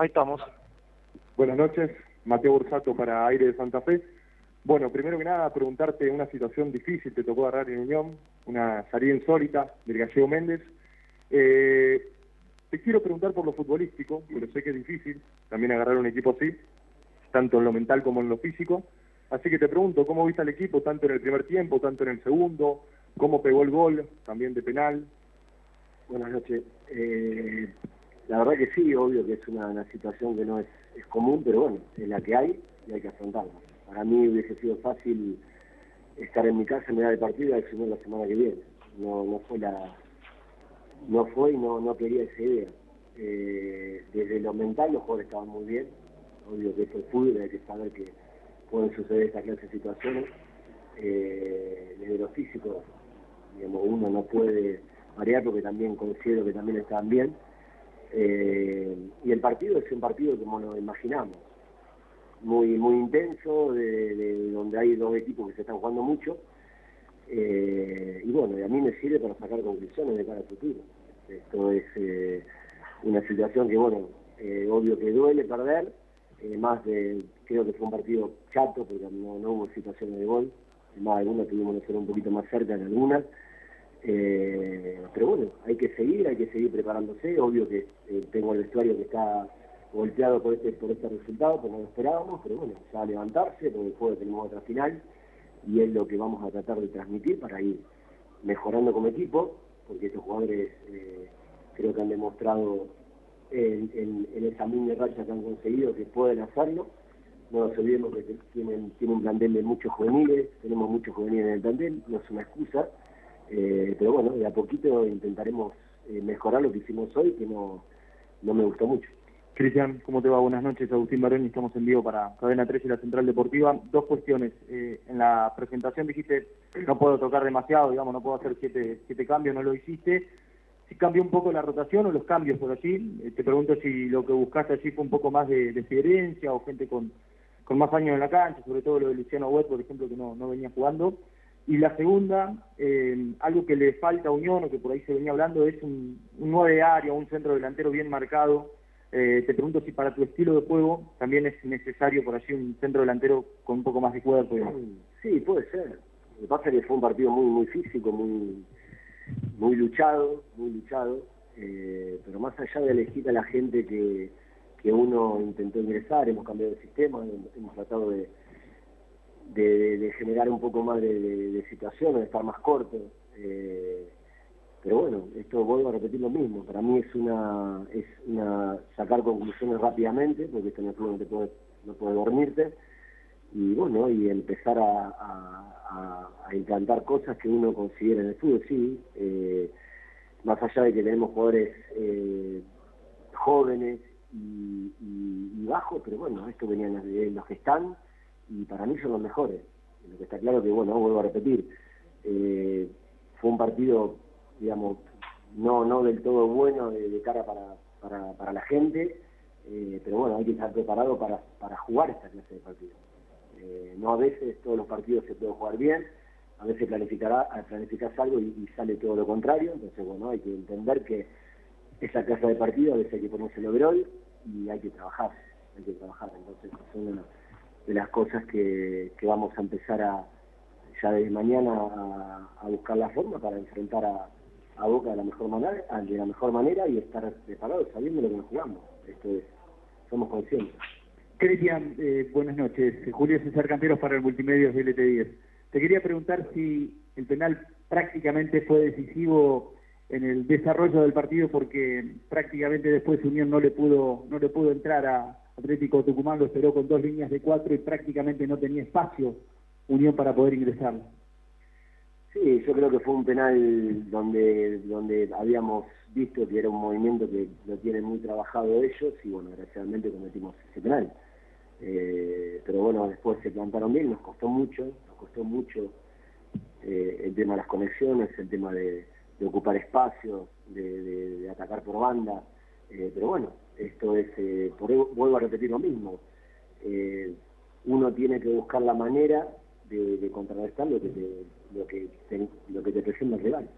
ahí estamos. Buenas noches, Mateo Bursato para Aire de Santa Fe. Bueno, primero que nada, preguntarte una situación difícil, te tocó agarrar en Unión, una salida insólita del gallego Méndez. Eh, te quiero preguntar por lo futbolístico, pero sé que es difícil también agarrar un equipo así, tanto en lo mental como en lo físico. Así que te pregunto, ¿cómo viste al equipo tanto en el primer tiempo, tanto en el segundo? ¿Cómo pegó el gol, también de penal? Buenas noches. Eh, la verdad que sí, obvio que es una, situación que no es, común, pero bueno, es la que hay y hay que afrontarla. Para mí hubiese sido fácil estar en mi casa en medio de partida y la semana que viene. No, no fue la no fue y no, no quería esa idea. Eh, desde lo mental los jugadores estaban muy bien, obvio que esto es fútbol, hay que saber que pueden suceder esta clase de situaciones. Eh, desde lo físico, digamos, uno no puede variar porque también considero que también estaban bien. Eh, y el partido es un partido como lo imaginamos, muy muy intenso, de, donde hay dos equipos que se están jugando mucho. Eh, y bueno, y a mí me sirve para sacar conclusiones de cara al futuro. Esto es eh, una situación que, bueno, obvio que duele perder, más de, creo que fue un partido chato porque no, no hubo situaciones de gol, más algunas tuvimos que ser un poquito más cerca en algunas. Eh, pero bueno, hay que seguir, hay que seguir preparándose. Obvio que eh, tengo el vestuario que está golpeado por este por este resultado, no lo esperábamos, pero bueno, ya levantarse, porque después tenemos otra final y es lo que vamos a tratar de transmitir para ir mejorando como equipo, porque estos jugadores eh, creo que han demostrado en, en, esa mini racha que han conseguido que pueden hacerlo. No nos olvidemos que tienen, tienen un plantel de muchos juveniles, tenemos muchos juveniles en el plantel, no es una excusa eh, pero bueno, de a poquito intentaremos eh, mejorar lo que hicimos hoy, que no, no me gustó mucho. Cristian, ¿cómo te va? Buenas noches, Agustín Barón, estamos en vivo para Cadena 3 y la Central Deportiva. Dos cuestiones. Eh, en la presentación dijiste, no puedo tocar demasiado, digamos, no puedo hacer siete, siete cambios, no lo hiciste. Si cambió un poco la rotación o los cambios por allí, te pregunto si lo que buscaste allí fue un poco más de, experiencia o gente con, con más años en la cancha, sobre todo lo de Luciano Wet, por ejemplo, que no, no venía jugando. Y la segunda, eh, algo que le falta a Unión, o que por ahí se venía hablando, es un, un 9 área, un centro delantero bien marcado. Eh, te pregunto si para tu estilo de juego también es necesario por allí un centro delantero con un poco más de cuerpo. Sí, puede ser. Lo que pasa es que fue un partido muy muy físico, muy muy luchado, muy luchado. Eh, pero más allá de elegir a la gente que, que uno intentó ingresar, hemos cambiado de sistema, hemos tratado de, de, generar un poco más de, situaciones, de estar más corto. Eh, pero bueno, esto vuelvo a repetir lo mismo. Para mí es una, es una sacar conclusiones rápidamente, porque esto no, no, te puede, no puede dormirte. Y bueno, y empezar a, a, implantar cosas que uno considera en el fútbol, sí. Eh, más allá de que tenemos jugadores eh, jóvenes y, bajos, pero bueno, esto venían de los que están y para mí son los mejores. Lo que está claro que, bueno, vuelvo a repetir, eh, fue un partido, digamos, no no del todo bueno de, cara para, para, para, la gente, eh, pero bueno, hay que estar preparado para, para jugar esta clase de partido. Eh, no a veces todos los partidos se pueden jugar bien, a veces planificará, planificas algo y, sale todo lo contrario, entonces bueno, hay que entender que esa clase de partido a veces hay que ponerse el overall y hay que trabajar, hay que trabajar, entonces una, de las cosas que, vamos a empezar a ya desde mañana a, buscar la forma para enfrentar a, Boca de la mejor manera, de la mejor manera y estar preparados sabiendo lo que nos jugamos. Esto es, somos conscientes. Cristian, eh, buenas noches. Julio César Camperos para el Multimedios de LT10. Te quería preguntar si el penal prácticamente fue decisivo en el desarrollo del partido porque prácticamente después Unión no le pudo no le pudo entrar a, Atlético Tucumán lo esperó con dos líneas de cuatro y prácticamente no tenía espacio Unión para poder ingresar. Sí, yo creo que fue un penal donde, donde habíamos visto que era un movimiento que lo tienen muy trabajado ellos y bueno, desgraciadamente cometimos ese penal. Eh, pero bueno, después se plantaron bien, nos costó mucho, nos costó mucho eh, el tema de las conexiones, el tema de, ocupar espacios, de, atacar por banda, eh, pero bueno, esto es, eh, por, vuelvo a repetir lo mismo, eh, uno tiene que buscar la manera de, contrarrestar lo que te, lo que lo que te presenta el rival.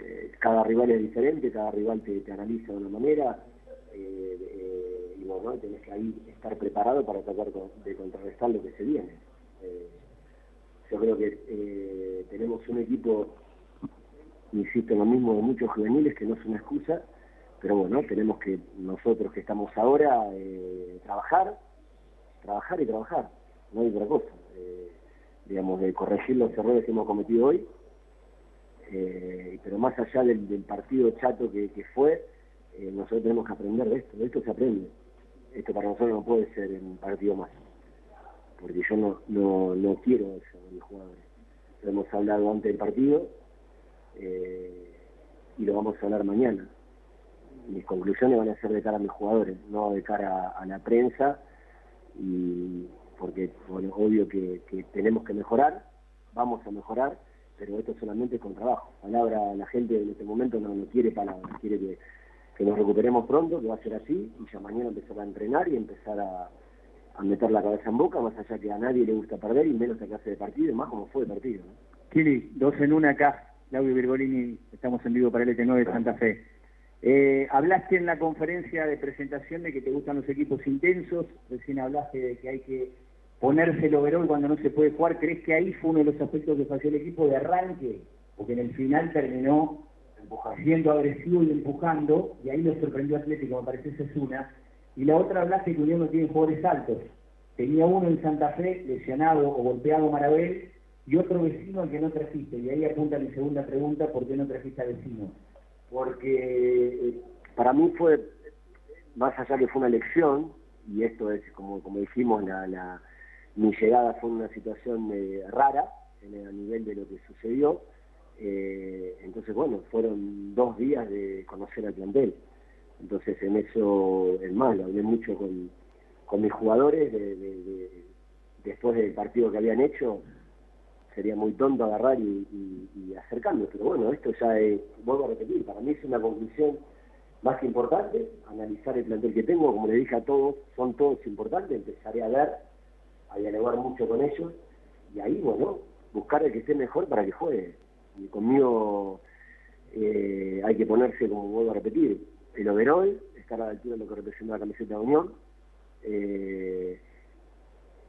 Eh, cada rival es diferente, cada rival te, analiza de una manera y y bueno, tenés que ahí estar preparado para tratar de contrarrestar lo que se viene. Eh, yo creo que eh, tenemos un equipo, insisto en lo mismo, de muchos juveniles, que no es una excusa, pero bueno, tenemos que nosotros que estamos ahora eh, trabajar, trabajar y trabajar, no hay otra cosa. digamos, de corregir los errores que hemos cometido hoy, pero más allá del, partido chato que, fue, nosotros tenemos que aprender de esto, de esto se aprende esto para nosotros no puede ser un partido más, porque yo no, no, no quiero eso de jugadores. Lo hemos hablado antes del partido eh, y lo vamos a hablar mañana. Mis conclusiones van a ser de cara a mis jugadores, no de cara a, la prensa, y porque bueno, obvio que, tenemos que mejorar, vamos a mejorar, pero esto solamente es con trabajo. Palabra, la gente en este momento no, no quiere palabras, quiere que que nos recuperemos pronto, que va a ser así, y ya mañana empezar a entrenar y empezar a, meter la cabeza en boca, más allá que a nadie le gusta perder y menos a clase de partido, más como fue de partido. ¿no? Kili, dos en una acá, Claudio Virgolini, estamos en vivo para el ET9 de Santa Fe. Eh, hablaste en la conferencia de presentación de que te gustan los equipos intensos, recién hablaste de que hay que ponerse el overall cuando no se puede jugar. ¿Crees que ahí fue uno de los aspectos que falló el equipo de arranque? Porque en el final terminó siendo agresivo y empujando, y ahí lo sorprendió Atlético, me parece esa es una. Y la otra hablaste que Unión no tiene jugadores altos. Tenía uno en Santa Fe, lesionado o golpeado Marabel, y otro vecino al que no trajiste. Y ahí apunta mi segunda pregunta, ¿por qué no trajiste a vecino? Porque eh, para mí fue, más allá que fue una elección, y esto es, como, como dijimos, la, mi llegada fue una situación eh, rara en, a nivel de lo que sucedió, eh, entonces, bueno, fueron dos días de conocer al plantel. Entonces, en eso, es más, hablé mucho con, mis jugadores después del partido que habían hecho. Sería muy tonto agarrar y, y, acercarme, pero bueno, esto ya es, vuelvo a repetir, para mí es una conclusión más importante, analizar el plantel que tengo, como le dije a todos, son todos importantes, empezaré a ver, a dialogar mucho con ellos, y ahí, bueno, buscar el que esté mejor para que juegue y conmigo eh, hay que ponerse, como vuelvo a repetir, el overall, estar a la altura de lo que representa la camiseta de Unión, eh,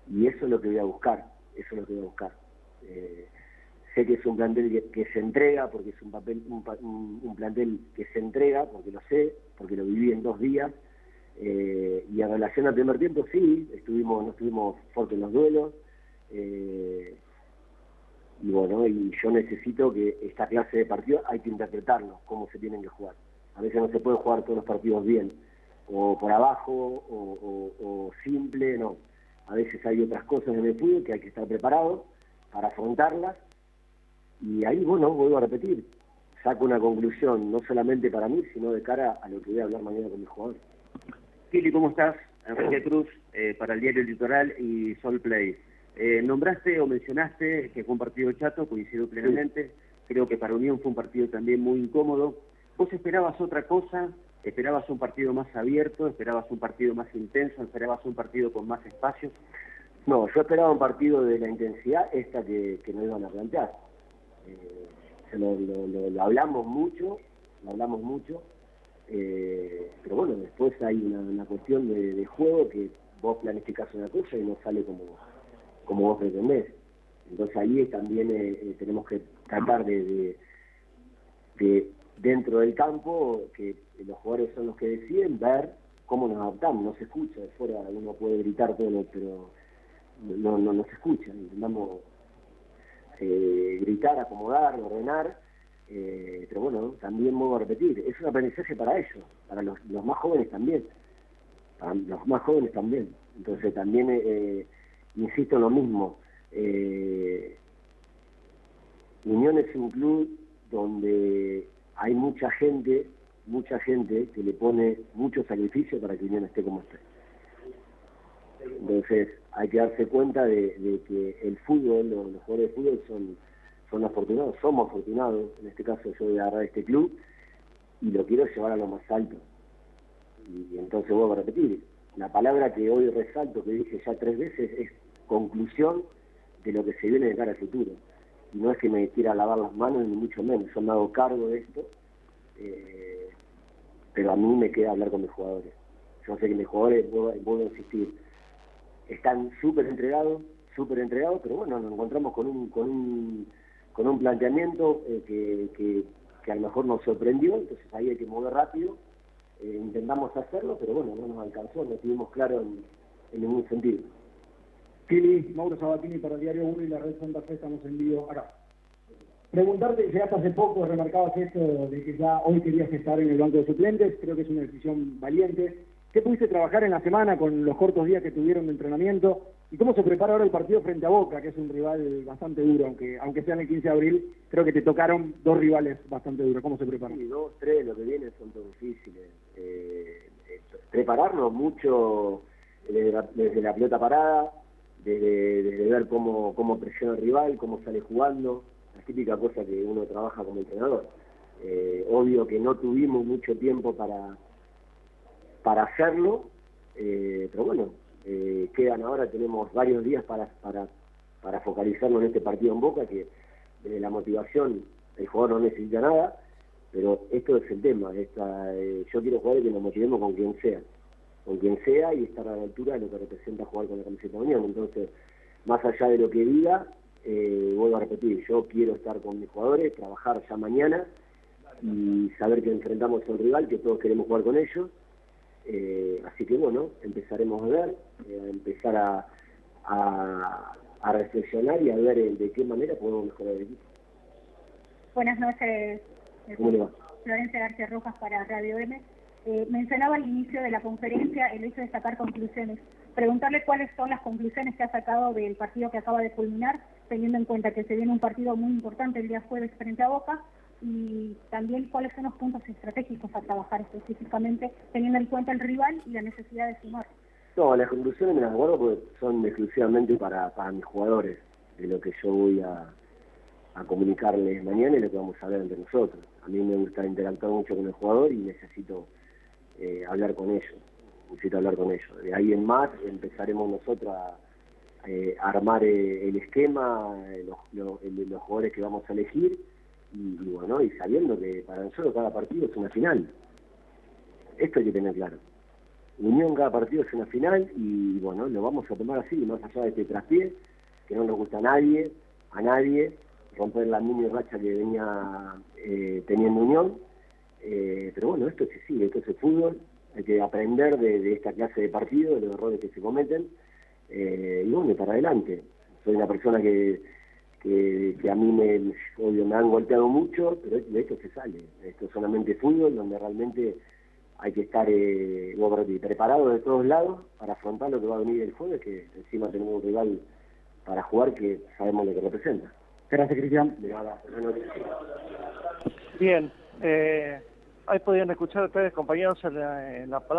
y eso es lo que voy a buscar, eso es lo que voy a buscar. Eh, sé que es un plantel que, se entrega, porque es un, papel, un, plantel que se entrega, porque lo sé, porque lo viví en dos días, y en relación al primer tiempo, sí, estuvimos, no estuvimos fuertes en los duelos, y bueno, y yo necesito que esta clase de partidos hay que interpretarlo, cómo se tienen que jugar. A veces no se puede jugar todos los partidos bien, o por abajo, o, simple, no. A veces hay otras cosas en el fútbol que hay que estar preparado para afrontarlas, y ahí, bueno, vuelvo a repetir, saco una conclusión, no solamente para mí, sino de cara a lo que voy a hablar mañana con mis jugadores. Kili, ¿cómo estás? Enrique Cruz, eh, para el Diario Litoral y Sol Play. Eh, nombraste o mencionaste que fue un partido chato, coincido plenamente. Creo que para Unión fue un partido también muy incómodo. ¿Vos esperabas otra cosa? ¿Esperabas un partido más abierto? ¿Esperabas un partido más intenso? ¿Esperabas un partido con más espacio? No, yo esperaba un partido de la intensidad esta que, nos iban a plantear. Eh, lo, hablamos mucho, lo hablamos mucho, eh, pero bueno, después hay una, cuestión de, de, juego que vos planificás una cosa y no sale como, como vos pretendés. Entonces ahí también eh, eh, tenemos que tratar de, de, dentro del campo, que los jugadores son los que deciden, ver cómo nos adaptamos, no se escucha, de fuera uno puede gritar todo, pero no, no, no se escucha, intentamos eh, gritar, acomodar, ordenar, pero bueno, también vuelvo a repetir, es un aprendizaje para ellos, para los, los más jóvenes también, para los más jóvenes también, entonces también insisto en lo mismo, eh, Unión es un club donde hay mucha gente, mucha gente que le pone mucho sacrificio para que Unión esté como esté. Entonces hay que darse cuenta de, que el fútbol, los, jugadores de fútbol son, afortunados, somos afortunados, en este caso yo voy a agarrar este club y lo quiero llevar a lo más alto. Y, y entonces vuelvo a repetir, la palabra que hoy resalto, que dije ya tres veces, es conclusión de lo que se viene de cara al futuro. Y no es que me quiera lavar las manos, ni mucho menos. Yo me hago cargo de esto, eh, pero a mí me queda hablar con mis jugadores. yo sé que mis jugadores, vuelvo a insistir, están súper entregados, súper entregados, pero bueno, nos encontramos con un, con un, con un planteamiento eh, que, que, que, a lo mejor nos sorprendió, entonces ahí hay que mover rápido, eh, intentamos hacerlo, pero bueno, no nos alcanzó, no estuvimos claros en, ningún sentido. Kili, Mauro Sabatini para el Diario 1 y la Red Santa Fe, estamos en vivo acá. Preguntarte, llegaste hace poco, remarcabas esto de que ya hoy querías estar en el banco de suplentes, creo que es una decisión valiente. ¿Qué pudiste trabajar en la semana con los cortos días que tuvieron de entrenamiento? ¿Y cómo se prepara ahora el partido frente a Boca, que es un rival bastante duro, aunque aunque sea en el 15 de abril, creo que te tocaron dos rivales bastante duros. ¿Cómo se prepara? Sí, dos, tres, lo que viene son todos difíciles. Eh, eh, prepararnos mucho desde la, desde la, pelota parada, desde, desde ver cómo, cómo presiona el rival, cómo sale jugando, la típica cosa que uno trabaja como entrenador. Eh, obvio que no tuvimos mucho tiempo para para hacerlo, eh, pero bueno, eh, quedan ahora, tenemos varios días para, para, para focalizarnos en este partido en Boca, que desde la motivación el jugador no necesita nada, pero esto es el tema, esta, eh, yo quiero jugar y que nos motivemos con quien sea, con quien sea y estar a la altura de lo que representa jugar con la camiseta de Unión, entonces, más allá de lo que diga, eh, vuelvo a repetir, yo quiero estar con mis jugadores, trabajar ya mañana y saber que enfrentamos a un rival, que todos queremos jugar con ellos, eh, así que bueno, empezaremos a ver, eh, a empezar a, a, reflexionar y a ver de qué manera podemos mejorar el equipo. Buenas noches. ¿Cómo le va? Florencia García Rojas para Radio M. Eh, mencionaba al inicio de la conferencia el hecho de sacar conclusiones. Preguntarle cuáles son las conclusiones que ha sacado del partido que acaba de culminar, teniendo en cuenta que se viene un partido muy importante el día jueves frente a Boca, y también cuáles son los puntos estratégicos a trabajar específicamente, teniendo en cuenta el rival y la necesidad de sumar. No, las conclusiones me las guardo porque son exclusivamente para, para mis jugadores, de lo que yo voy a, comunicarles mañana y lo que vamos a hablar entre nosotros. A mí me gusta interactuar mucho con el jugador y necesito eh, hablar con ellos, necesito hablar con ellos. De ahí en más empezaremos nosotros a, eh, armar eh, el esquema, los, los, los jugadores que vamos a elegir y, bueno, y sabiendo que para nosotros cada partido es una final. Esto hay que tener claro. Unión cada partido es una final y bueno, lo vamos a tomar así, más allá de este traspié, que no nos gusta a nadie, a nadie, romper la mini racha que venía eh, teniendo Unión, eh, pero bueno, esto es sí, esto es el fútbol, hay que aprender de, esta clase de partido, de los errores que se cometen, eh, y bueno, para adelante. Soy una persona que que, a mí me, me han golpeado mucho, pero de esto se sale. Esto es solamente fútbol, donde realmente hay que estar eh, preparado de todos lados para afrontar lo que va a venir el jueves, que encima tenemos un rival para jugar que sabemos lo que representa. Gracias, Cristian. Bien, eh, ahí podían escuchar ustedes, compañeros, en la, en la palabra.